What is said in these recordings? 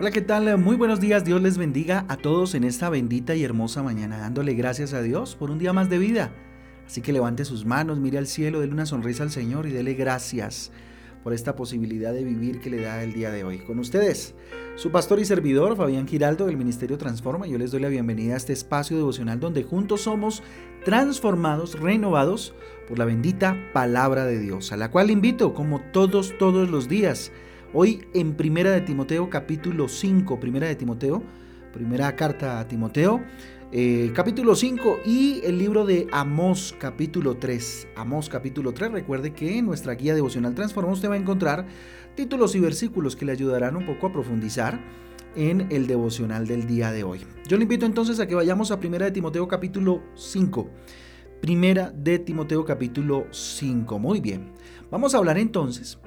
Hola, ¿qué tal? Muy buenos días. Dios les bendiga a todos en esta bendita y hermosa mañana, dándole gracias a Dios por un día más de vida. Así que levante sus manos, mire al cielo, déle una sonrisa al Señor y dele gracias por esta posibilidad de vivir que le da el día de hoy. Con ustedes, su pastor y servidor, Fabián Giraldo del Ministerio Transforma. Yo les doy la bienvenida a este espacio devocional donde juntos somos transformados, renovados por la bendita palabra de Dios, a la cual invito como todos, todos los días Hoy en Primera de Timoteo capítulo 5, Primera de Timoteo, primera carta a Timoteo, eh, capítulo 5 y el libro de Amós capítulo 3. Amós capítulo 3, recuerde que en nuestra guía devocional Transforma usted va a encontrar títulos y versículos que le ayudarán un poco a profundizar en el devocional del día de hoy. Yo le invito entonces a que vayamos a Primera de Timoteo capítulo 5. Primera de Timoteo capítulo 5. Muy bien. Vamos a hablar entonces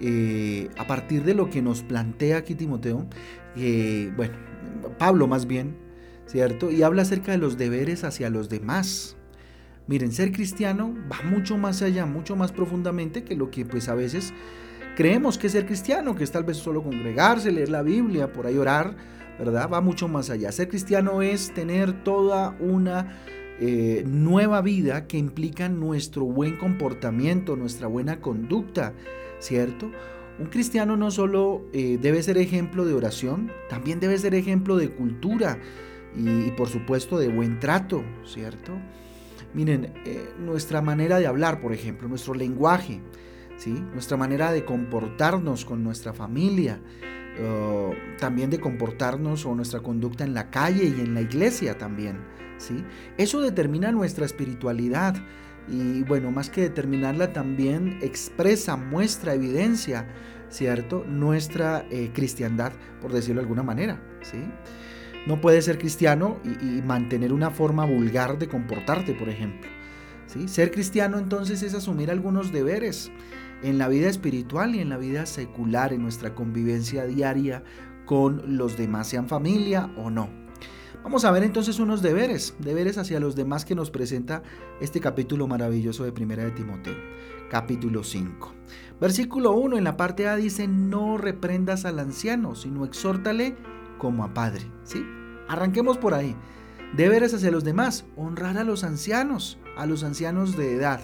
eh, a partir de lo que nos plantea aquí Timoteo, bueno, Pablo más bien, ¿cierto? Y habla acerca de los deberes hacia los demás. Miren, ser cristiano va mucho más allá, mucho más profundamente que lo que pues a veces creemos que ser cristiano, que es tal vez solo congregarse, leer la Biblia, por ahí orar, ¿verdad? Va mucho más allá. Ser cristiano es tener toda una eh, nueva vida que implica nuestro buen comportamiento, nuestra buena conducta, ¿cierto? Un cristiano no solo eh, debe ser ejemplo de oración, también debe ser ejemplo de cultura y, por supuesto de buen trato, ¿cierto? Miren, eh, nuestra manera de hablar, por ejemplo, nuestro lenguaje, ¿sí? nuestra manera de comportarnos con nuestra familia, también de comportarnos o nuestra conducta en la calle y en la iglesia también, ¿sí? Eso determina nuestra espiritualidad y bueno, más que determinarla también expresa, muestra, evidencia, ¿cierto? Nuestra eh, cristiandad, por decirlo de alguna manera, ¿sí? No puedes ser cristiano y, mantener una forma vulgar de comportarte, por ejemplo. ¿sí? Ser cristiano entonces es asumir algunos deberes en la vida espiritual y en la vida secular, en nuestra convivencia diaria con los demás, sean familia o no. Vamos a ver entonces unos deberes, deberes hacia los demás que nos presenta este capítulo maravilloso de Primera de Timoteo, capítulo 5. Versículo 1 en la parte A dice, no reprendas al anciano, sino exhórtale como a padre. ¿Sí? Arranquemos por ahí. Deberes hacia los demás, honrar a los ancianos, a los ancianos de edad.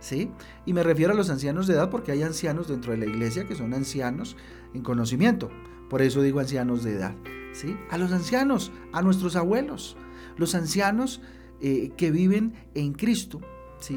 ¿Sí? Y me refiero a los ancianos de edad porque hay ancianos dentro de la iglesia que son ancianos en conocimiento. Por eso digo ancianos de edad. A los ancianos, a nuestros abuelos, los ancianos eh, que viven en Cristo, ¿sí?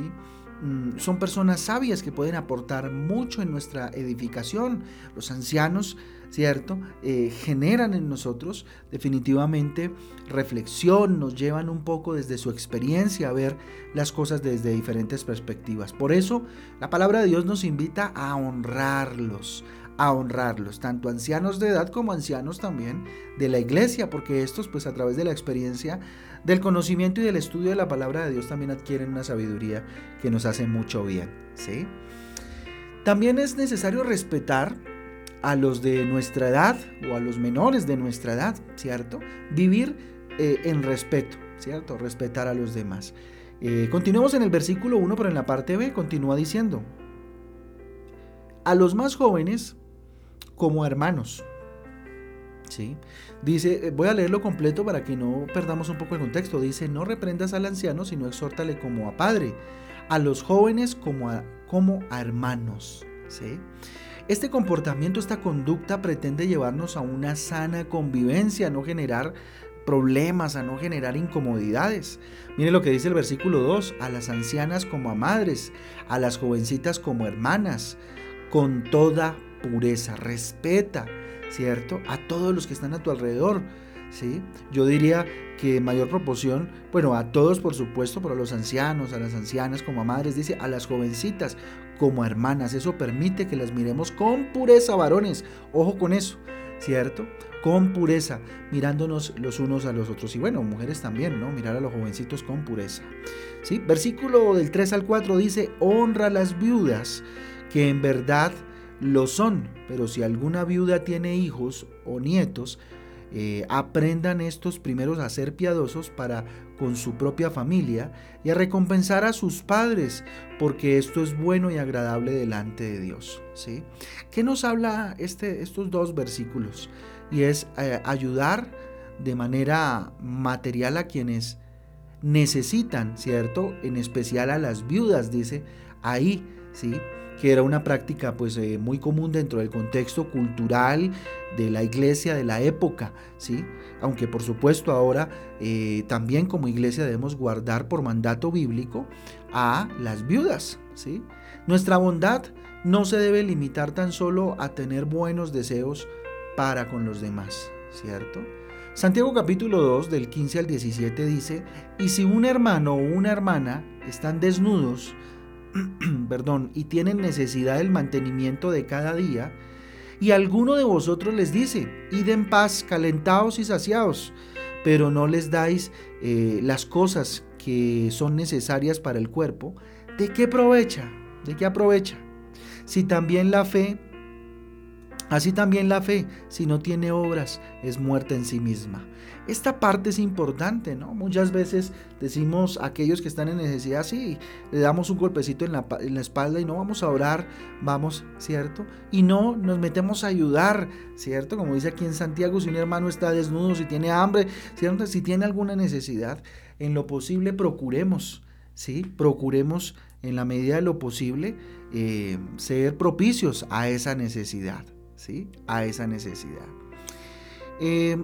Mm, son personas sabias que pueden aportar mucho en nuestra edificación. Los ancianos, ¿cierto? Eh, generan en nosotros definitivamente reflexión, nos llevan un poco desde su experiencia a ver las cosas desde diferentes perspectivas. Por eso la palabra de Dios nos invita a honrarlos, a honrarlos, tanto ancianos de edad como ancianos también de la iglesia, porque estos pues a través de la experiencia, del conocimiento y del estudio de la palabra de Dios también adquieren una sabiduría que nos hace mucho bien, ¿sí? También es necesario respetar a los de nuestra edad o a los menores de nuestra edad, ¿cierto? Vivir eh, en respeto, ¿cierto? Respetar a los demás. Eh, continuemos en el versículo 1, pero en la parte B continúa diciendo, a los más jóvenes como hermanos. ¿Sí? Dice, eh, voy a leerlo completo para que no perdamos un poco el contexto. Dice, no reprendas al anciano, sino exhórtale como a padre, a los jóvenes como a, como a hermanos. ¿Sí? Este comportamiento, esta conducta pretende llevarnos a una sana convivencia, a no generar problemas, a no generar incomodidades. Mire lo que dice el versículo 2, a las ancianas como a madres, a las jovencitas como hermanas, con toda pureza, respeta, ¿cierto? A todos los que están a tu alrededor, ¿sí? Yo diría que mayor proporción, bueno, a todos por supuesto, pero a los ancianos, a las ancianas como a madres, dice, a las jovencitas como a hermanas. Eso permite que las miremos con pureza, varones. Ojo con eso, ¿cierto? Con pureza, mirándonos los unos a los otros. Y bueno, mujeres también, ¿no? Mirar a los jovencitos con pureza. ¿Sí? Versículo del 3 al 4 dice, honra a las viudas que en verdad lo son, pero si alguna viuda tiene hijos o nietos, eh, aprendan estos primeros a ser piadosos para con su propia familia y a recompensar a sus padres, porque esto es bueno y agradable delante de Dios. ¿sí? ¿Qué nos habla este, estos dos versículos? Y es eh, ayudar de manera material a quienes necesitan, ¿cierto? En especial a las viudas, dice ahí, ¿sí? Que era una práctica pues eh, muy común dentro del contexto cultural de la iglesia de la época, ¿sí? Aunque por supuesto ahora eh, también como iglesia debemos guardar por mandato bíblico a las viudas, ¿sí? Nuestra bondad no se debe limitar tan solo a tener buenos deseos para con los demás, ¿cierto? Santiago capítulo 2 del 15 al 17 dice, y si un hermano o una hermana están desnudos, perdón, y tienen necesidad del mantenimiento de cada día, y alguno de vosotros les dice, id en paz, calentados y saciados, pero no les dais eh, las cosas que son necesarias para el cuerpo, ¿de qué aprovecha? ¿De qué aprovecha? Si también la fe Así también la fe, si no tiene obras, es muerta en sí misma. Esta parte es importante, ¿no? Muchas veces decimos a aquellos que están en necesidad, sí, le damos un golpecito en la, espalda y no vamos a orar, vamos, ¿cierto? Y no nos metemos a ayudar, ¿cierto? Como dice aquí en Santiago, si un hermano está desnudo, si tiene hambre, ¿cierto? si tiene alguna necesidad, en lo posible procuremos, ¿sí? Procuremos en la medida de lo posible eh, ser propicios a esa necesidad a esa necesidad. Eh,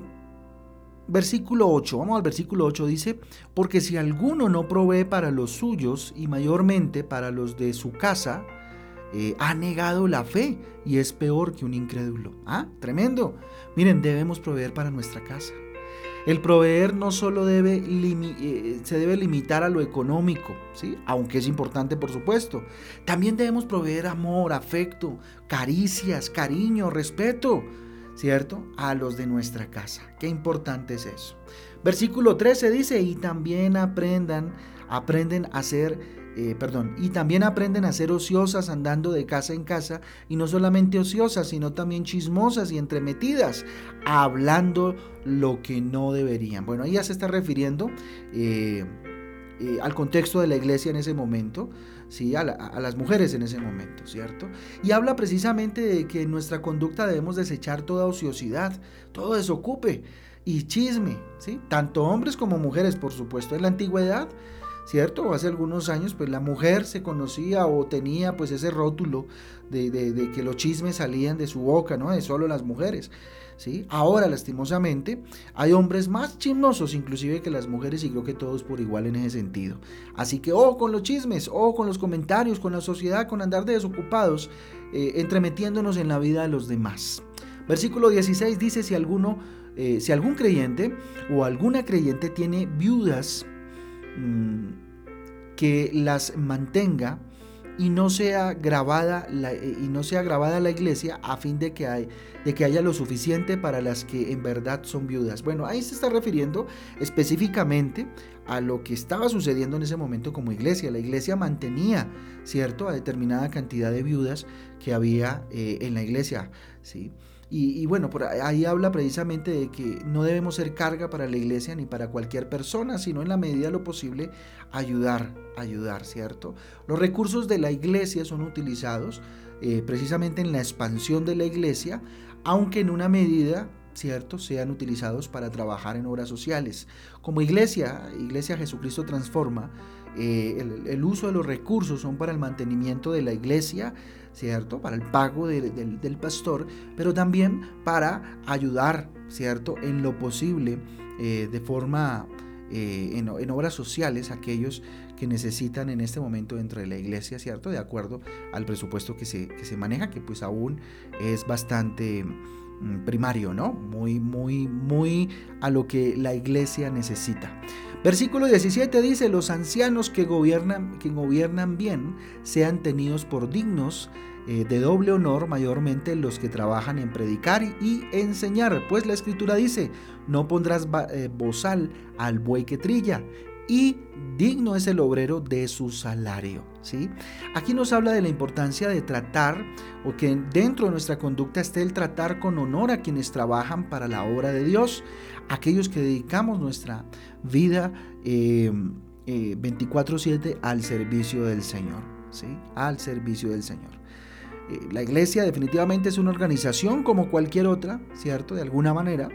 versículo 8, vamos al versículo 8, dice, porque si alguno no provee para los suyos y mayormente para los de su casa, eh, ha negado la fe y es peor que un incrédulo. Ah, tremendo. Miren, debemos proveer para nuestra casa. El proveer no solo debe eh, se debe limitar a lo económico, ¿sí? aunque es importante por supuesto. También debemos proveer amor, afecto, caricias, cariño, respeto, ¿cierto? A los de nuestra casa. Qué importante es eso. Versículo 13 dice, y también aprendan, aprenden a ser eh, perdón, y también aprenden a ser ociosas andando de casa en casa, y no solamente ociosas, sino también chismosas y entremetidas, hablando lo que no deberían. Bueno, ahí ya se está refiriendo eh, eh, al contexto de la iglesia en ese momento, ¿sí? A, a, las mujeres en ese momento, ¿cierto? Y habla precisamente de que en nuestra conducta debemos desechar toda ociosidad, todo desocupe y chisme, ¿sí? Tanto hombres como mujeres, por supuesto. En la antigüedad ¿cierto? Hace algunos años, pues la mujer se conocía o tenía pues ese rótulo de, que los chismes salían de su boca, ¿no? De solo las mujeres. ¿Sí? Ahora, lastimosamente, hay hombres más chismosos inclusive que las mujeres y creo que todos por igual en ese sentido. Así que, oh, con los chismes, oh, con los comentarios, con la sociedad, con andar de desocupados, eh, entremetiéndonos en la vida de los demás. Versículo 16 dice, si alguno, eh, si algún creyente o alguna creyente tiene viudas, que las mantenga y no sea grabada la, eh, y no sea la iglesia a fin de que, hay, de que haya lo suficiente para las que en verdad son viudas. Bueno, ahí se está refiriendo específicamente a lo que estaba sucediendo en ese momento como iglesia. La iglesia mantenía, ¿cierto?, a determinada cantidad de viudas que había eh, en la iglesia, ¿sí? Y, bueno, ahí habla precisamente de que no debemos ser carga para la iglesia ni para cualquier persona, sino en la medida de lo posible ayudar, ayudar, ¿cierto? Los recursos de la iglesia son utilizados eh, precisamente en la expansión de la iglesia, aunque en una medida ¿cierto? sean utilizados para trabajar en obras sociales. Como iglesia, Iglesia Jesucristo Transforma, eh, el, uso de los recursos son para el mantenimiento de la iglesia, ¿cierto? Para el pago del pastor, pero también para ayudar, ¿cierto? En lo posible, eh, de forma, eh, en, obras sociales, aquellos que necesitan en este momento dentro de la iglesia, ¿cierto? De acuerdo al presupuesto que se, que se maneja, que pues aún es bastante primario, ¿no? Muy, muy, muy a lo que la iglesia necesita. Versículo 17 dice, los ancianos que gobiernan, que gobiernan bien sean tenidos por dignos eh, de doble honor, mayormente los que trabajan en predicar y enseñar, pues la escritura dice, no pondrás eh, bozal al buey que trilla, y digno es el obrero de su salario. ¿sí? Aquí nos habla de la importancia de tratar o que dentro de nuestra conducta esté el tratar con honor a quienes trabajan para la obra de Dios, aquellos que dedicamos nuestra vida 24/7 eh, eh, al servicio del Señor. ¿sí? Al servicio del Señor. Eh, la iglesia definitivamente es una organización como cualquier otra, ¿cierto? De alguna manera.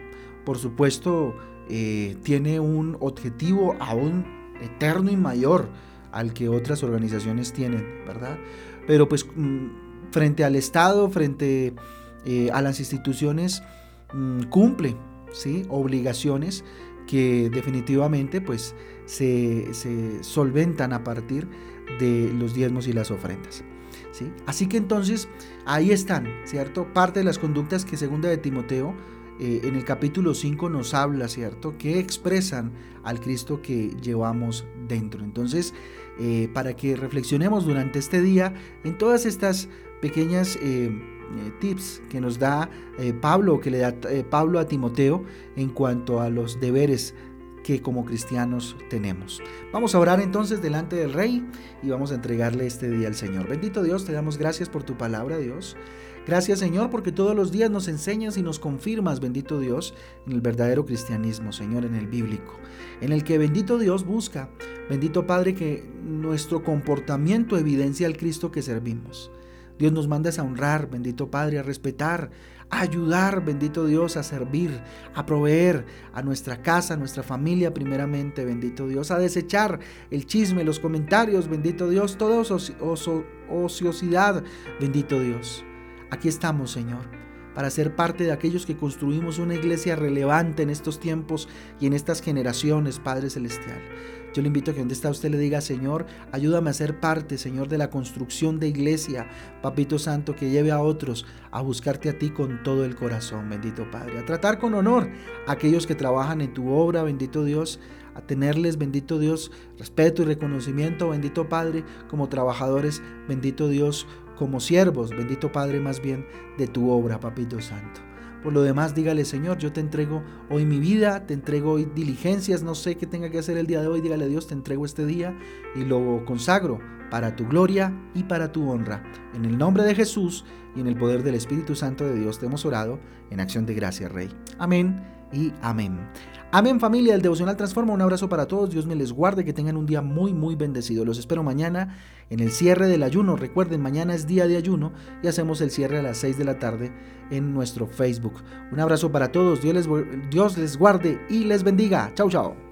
Por supuesto, tiene un objetivo aún eterno y mayor al que otras organizaciones tienen, ¿verdad? Pero pues mm, frente al Estado, frente eh, a las instituciones, mm, cumple, ¿sí? Obligaciones que definitivamente pues se, solventan a partir de los diezmos y las ofrendas. ¿sí? Así que entonces ahí están, ¿cierto? Parte de las conductas que segunda de Timoteo eh, en el capítulo 5 nos habla, ¿cierto? Que expresan al Cristo que llevamos dentro. Entonces, eh, para que reflexionemos durante este día en todas estas pequeñas eh, tips que nos da Pablo, que le da Pablo a Timoteo en cuanto a los deberes que como cristianos tenemos. Vamos a orar entonces delante del Rey y vamos a entregarle este día al Señor. Bendito Dios, te damos gracias por tu palabra, Dios. Gracias Señor porque todos los días nos enseñas y nos confirmas, bendito Dios, en el verdadero cristianismo, Señor, en el bíblico, en el que bendito Dios busca, bendito Padre, que nuestro comportamiento evidencia al Cristo que servimos. Dios nos manda a honrar, bendito Padre, a respetar, a ayudar, bendito Dios, a servir, a proveer a nuestra casa, a nuestra familia primeramente, bendito Dios, a desechar el chisme, los comentarios, bendito Dios, toda ociosidad, bendito Dios. Aquí estamos, Señor, para ser parte de aquellos que construimos una iglesia relevante en estos tiempos y en estas generaciones, Padre Celestial. Yo le invito a que donde está usted le diga, Señor, ayúdame a ser parte, Señor, de la construcción de iglesia, Papito Santo, que lleve a otros a buscarte a ti con todo el corazón, bendito Padre, a tratar con honor a aquellos que trabajan en tu obra, bendito Dios, a tenerles, bendito Dios, respeto y reconocimiento, bendito Padre, como trabajadores, bendito Dios, como siervos, bendito Padre, más bien de tu obra, Papito Santo. Por lo demás, dígale, Señor, yo te entrego hoy mi vida, te entrego hoy diligencias, no sé qué tenga que hacer el día de hoy, dígale Dios, te entrego este día y lo consagro para tu gloria y para tu honra. En el nombre de Jesús y en el poder del Espíritu Santo de Dios te hemos orado en acción de gracia, Rey. Amén y amén. Amén familia, el devocional transforma. Un abrazo para todos, Dios me les guarde, que tengan un día muy muy bendecido. Los espero mañana en el cierre del ayuno. Recuerden, mañana es día de ayuno y hacemos el cierre a las 6 de la tarde en nuestro Facebook. Un abrazo para todos, Dios les, guarde y les bendiga. Chau chao.